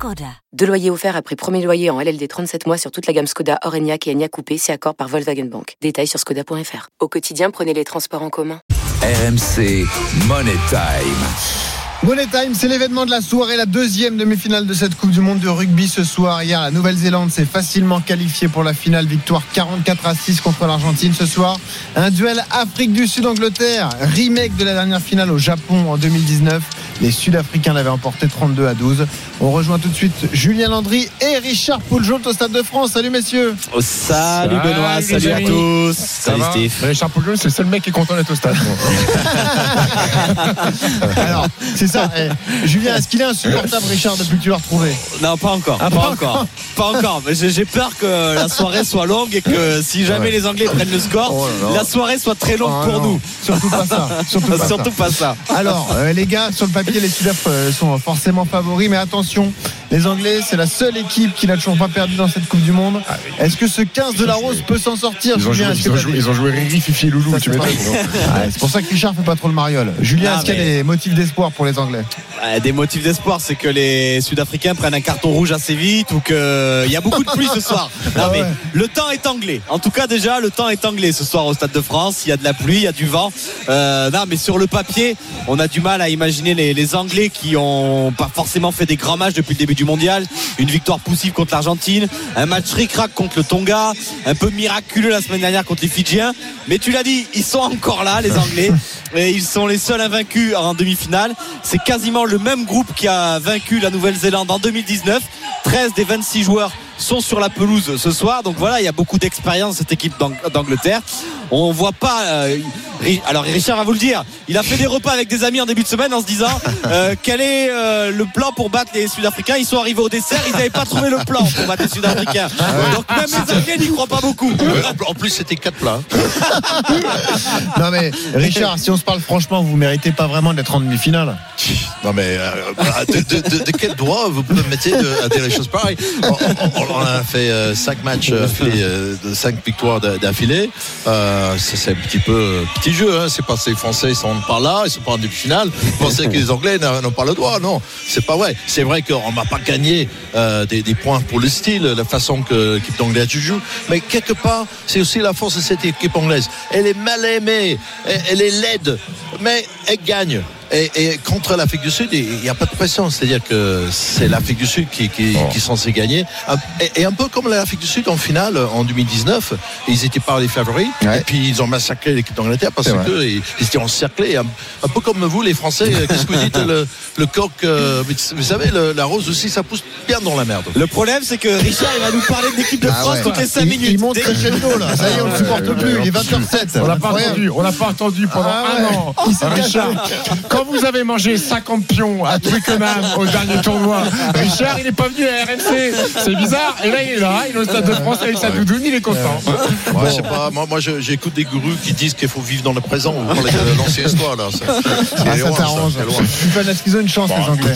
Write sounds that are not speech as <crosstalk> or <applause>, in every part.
Skoda. Deux loyers offerts après premier loyer en LLD 37 mois sur toute la gamme Skoda, Orenia et Enya Coupé, c'est accord par Volkswagen Bank. Détails sur skoda.fr. Au quotidien, prenez les transports en commun. RMC Money Time. Money Time, c'est l'événement de la soirée, la deuxième demi-finale de cette Coupe du Monde de rugby ce soir. Hier, la Nouvelle-Zélande s'est facilement qualifiée pour la finale, victoire 44 à 6 contre l'Argentine ce soir. Un duel Afrique du Sud-Angleterre, remake de la dernière finale au Japon en 2019. Les Sud-Africains l'avaient emporté 32 à 12. On rejoint tout de suite Julien Landry et Richard Pouljon au Stade de France. Salut messieurs. Oh, salut Benoît, salut, à tous. Salut Steve. Richard Pouljon, c'est le seul mec qui est content d'être au stade. <laughs> Alors, c'est ça. Eh, Julien, est-ce qu'il est insupportable, Richard, depuis que tu l'as retrouvé? Non, pas encore. Ah, pas, encore. Pas encore. Mais J'ai peur que la soirée soit longue et que si jamais les Anglais prennent le score, Oh la soirée soit très longue Ah, pour non. nous. Surtout pas ça. Surtout pas <laughs> Surtout ça. pas ça. Alors, euh, les gars, sur le papier, les Sudaf euh, sont forcément favoris, mais attention, les Anglais, c'est la seule équipe qui n'a toujours pas perdu dans cette Coupe du Monde. Est-ce que ce 15 de la Rose peut s'en sortir Ils ont, Julien joué, ils, ont joué, ils ont joué Riri, Fifi et Loulou, Ça, tu c'est m'étonnes. Ouais, C'est pour ça que Richard fait pas trop le mariole. Julien, Ah, est-ce qu'il y a des motifs d'espoir pour les Anglais Euh, Des motifs d'espoir, c'est que les Sud-Africains prennent un carton rouge assez vite ou qu'il y a beaucoup de pluie ce soir. <laughs> Non, Ah mais ouais. le temps est anglais. En tout cas, déjà, le temps est anglais ce soir au Stade de France. Il y a de la pluie, il y a du vent. Euh, non, mais sur le papier, on a du mal à imaginer les, les Anglais qui ont pas forcément fait des grands matchs depuis le début du mondial. Une victoire poussive contre l'Argentine, un match ric-rac contre le Tonga, un peu miraculeux la semaine dernière contre les Fidjiens. Mais tu l'as dit, ils sont encore là, les Anglais. <laughs> Et ils sont les seuls invaincus en demi-finale. C'est quasiment le même groupe qui a vaincu la Nouvelle-Zélande en 2019. 13 des 26 joueurs sont sur la pelouse ce soir. Donc voilà, il y a beaucoup d'expérience cette équipe d'Ang- d'Angleterre. On voit pas. euh, alors Richard va vous le dire. Il a fait des repas avec des amis en début de semaine en se disant euh, quel est euh, le plan pour battre les Sud-Africains? Ils sont arrivés au dessert, ils n'avaient pas trouvé le plan pour battre les Sud-Africains. Donc même les Anglais n'y croient pas beaucoup. En plus, c'était quatre plats. Non mais Richard, si on se parle franchement, vous méritez pas vraiment d'être en demi-finale. Non, mais euh, bah, de, de- de- de quel droit vous permettez de, à dire les choses pareilles? On, on- on a fait euh, cinq matchs affilés, euh, de cinq victoires d'a- d'affilée. Euh, ça, c'est un petit peu petit jeu. Hein. C'est pas ces Français, ils sont pas là, ils sont pas en demi-finale. Vous pensez que les Anglais n'a- n'ont pas le droit? Non, c'est pas vrai. C'est vrai qu'on va pas gagner euh, des, points pour le style, la façon que l'équipe d'Angleterre joue. Mais quelque part, c'est aussi la force de cette équipe anglaise. Elle est mal aimée, elle est laide, mais elle gagne. Et, et contre l'Afrique du Sud, il n'y a pas de pression. C'est-à-dire que c'est l'Afrique du Sud qui, qui, qui est censé gagner. Et, et un peu comme l'Afrique du Sud en finale en 2019, ils étaient pas les favoris. Ouais. Et puis ils ont massacré l'équipe d'Angleterre parce qu'ils ils étaient encerclés. Un, un peu comme vous, les Français. euh, <laughs> Qu'est-ce que vous dites le, le coq, euh, vous savez, le- la rose aussi, ça pousse bien dans la merde. Le problème, c'est que Richard, il va nous parler de l'équipe de Ah France ouais. toutes les 5 il, minutes. il monte crescendo là. Ça y est, on ne supporte plus. Il est 20h07. On l'a pas entendu, on l'a pas entendu pendant Ah un an. S'est Richard, quand vous avez mangé 50 pions à Twickenham au dernier tournoi, Richard, il est pas venu à RMC. C'est bizarre. Et là, il est là, il est au Stade de France avec sa doudoune, il est content. Moi, je sais pas, moi, moi je- j'écoute des gourous qui disent qu'il faut vivre dans le présent. Vous parlez de l'ancienne histoire, là. Ah, ça loin, t'arrange. Super, Est-ce qu'ils ont une chance, les Anglais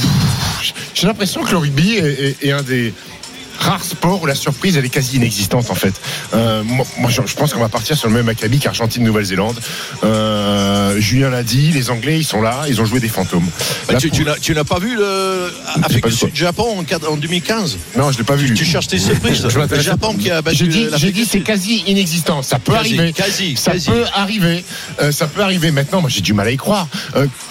J'ai l'impression que le rugby est, est- est un des rares sports où la surprise elle est quasi inexistante en fait. Euh, moi, moi, je, pense qu'on va partir sur le même acabit qu'Argentine-Nouvelle-Zélande. Euh, Julien l'a dit, les Anglais ils sont là, ils ont joué des fantômes. Bah, Là, tu, pour- tu n'as- pas vu le Afrique du vu quoi. Sud Japon en, en 2015 Non, je l'ai pas vu. Tu cherches tes surprises. Je Le Japon qui a battu J'ai dit, c'est quasi inexistant. Ça peut Quasi, arriver. quasi, ça quasi. peut arriver. Euh, ça peut arriver. Maintenant, moi j'ai du mal à y croire.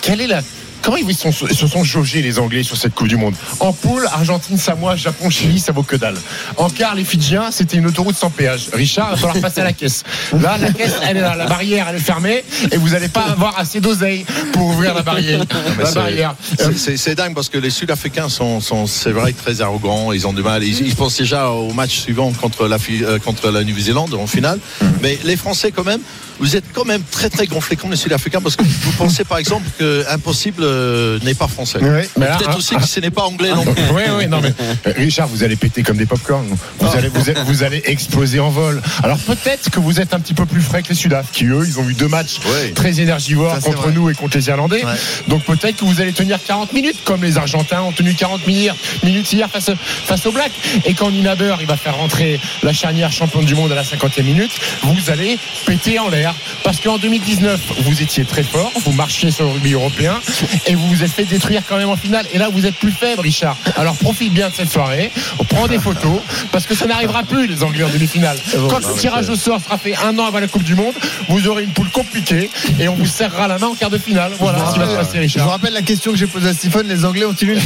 Quelle est la Comment ils sont, ils se sont jaugés les Anglais sur cette Coupe du Monde? En poule, Argentine, Samoa, Japon, Chili, ça vaut que dalle. En quart, les Fidjiens, c'était une autoroute sans péage. Richard, il va falloir passer à la caisse. Là, la caisse, elle est là, la barrière, elle est fermée, et vous n'allez pas avoir assez d'oseille pour ouvrir la barrière. La barrière. C'est- dingue parce que les Sud-Africains sont, sont c'est vrai, très arrogants. Ils ont du mal. Ils, ils pensent déjà au match suivant contre la, euh, contre la Nouvelle-Zélande en finale. Mais les Français, quand même, vous êtes quand même très très gonflés comme les Sud-Africains parce que vous pensez par exemple que impossible euh, n'est pas français. Oui, Peut-être hein, aussi que ce n'est pas anglais non <laughs> plus. Oui, oui, non, mais euh, Richard, vous allez péter comme des popcorn. Vous allez, vous, allez, vous allez exploser en vol. Alors peut-être que vous êtes un petit peu plus frais que les Sudaf, qui eux, ils ont eu deux matchs très énergivores Ça, contre vrai. nous et contre les Irlandais. Ouais. Donc peut-être que vous allez tenir 40 minutes, comme les Argentins ont tenu 40 minutes, minutes hier face, face aux Blacks. Et quand Ninaber, il va faire rentrer la charnière championne du monde à la 50e minute, vous allez péter en l'air. Parce qu'en 2019, vous étiez très fort, vous marchiez sur le rugby européen, et vous vous êtes fait détruire quand même en finale. Et là, vous êtes plus faible, Richard. Alors profite bien de cette soirée, prends des photos, parce que ça n'arrivera plus, les Anglais en demi-finale. Quand le tirage au sort sera fait un an avant la Coupe du Monde, vous aurez une poule compliquée, et on vous serrera la main en quart de finale. Voilà ce qui va se passer, Je vous Richard. rappelle la question que j'ai posée à Stephen les Anglais ont-ils une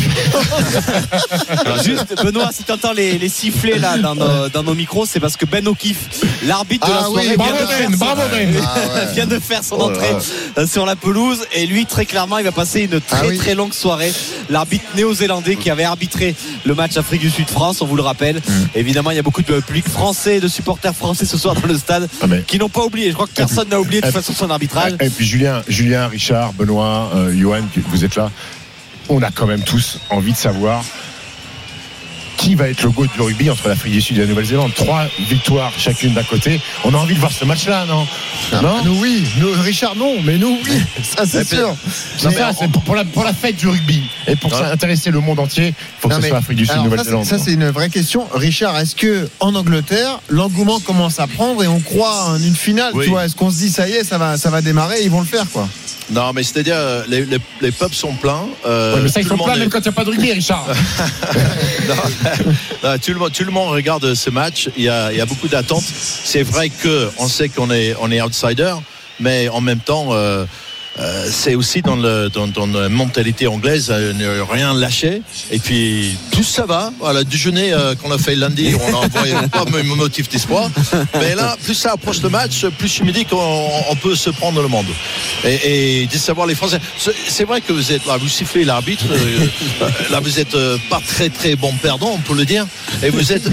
juste, Benoît, si tu entends les, les sifflets là dans nos, dans nos micros, c'est parce que Ben O'Keefe, l'arbitre de la oui, soirée, Bravo vient, de faire Ben, son- bravo Ben. vient de faire son Oh entrée euh, sur la pelouse et lui, très clairement, il va passer une très Ah oui. très longue soirée. L'arbitre néo-zélandais qui avait arbitré le match Afrique du Sud-France, on vous le rappelle. Évidemment, il y a beaucoup de public français, de supporters français ce soir dans le stade Ah, mais- qui n'ont pas oublié. Je crois que personne n'a oublié de toute façon son arbitrage. Et puis Julien, Julien, Richard, Benoît, euh, Johan, vous êtes là. On a quand même tous envie de savoir qui va être le goût du rugby entre l'Afrique du Sud et la Nouvelle-Zélande? Trois victoires chacune d'un côté. On a envie de voir ce match-là, non? Non Nous oui, nous, Richard non, mais nous oui, <laughs> ça c'est sûr. C'est ça, c'est pour, la, pour la fête du rugby et pour Non. ça intéresser le monde entier. Il faut que Non, ce soit Afrique du Sud, ça, Nouvelle-Zélande. c'est- Ça, c'est une vraie question. Richard, est-ce que en Angleterre, l'engouement commence à prendre et on croit en une finale Oui. tu vois? Est-ce qu'on se dit ça y est, ça va, ça va démarrer, ils vont le faire quoi? Non, mais c'est-à-dire, les, les, les pubs sont pleins. euh, Ouais, mais ça, ils sont pleins est- même quand il n'y a pas de rugby, Richard. <laughs> <laughs> Non, <laughs> tout, le monde, tout le monde regarde ce match. Il y a, beaucoup d'attentes. C'est vrai que on sait qu'on est, on est outsider, mais en même temps, euh, euh, c'est aussi dans, le, dans, dans la mentalité anglaise, euh, ne rien lâcher. Et puis, tout ça va. Voilà, le déjeuner euh, qu'on a fait lundi, on n'a envoyé <laughs> pas mon motif d'espoir. Mais là, plus ça approche le match, plus je me dis qu'on on peut se prendre le monde. Et, et de savoir les Français. C'est- C'est vrai que vous êtes là, vous sifflez l'arbitre. euh, euh, là, vous êtes euh, pas très très bon perdant, on peut le dire. Et vous êtes,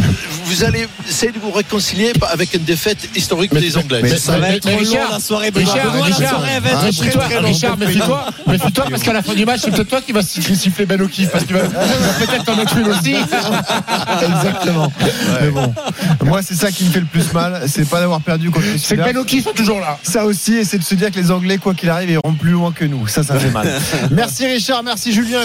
vous allez essayer de vous réconcilier avec une défaite historique Mais- des Anglais. mais- Ça va être mais trop long Richard, la soirée, Benoît. Richard, la soirée va être très longue. Richard, méfie-toi, méfie-toi parce qu'à la fin du match, c'est peut-être toi qui va siffler Ben O'Keefe parce qu'il va peut-être en mettre une aussi. <laughs> Exactement. Mais bon, moi c'est ça qui me fait le plus mal, c'est pas d'avoir perdu contre les C'est que. Ben O'Keefe sont toujours là. Ça aussi, et c'est de se dire que les Anglais, quoi qu'il arrive, iront plus loin que nous. Ça, ça fait mal. <laughs> merci Richard, merci Julien.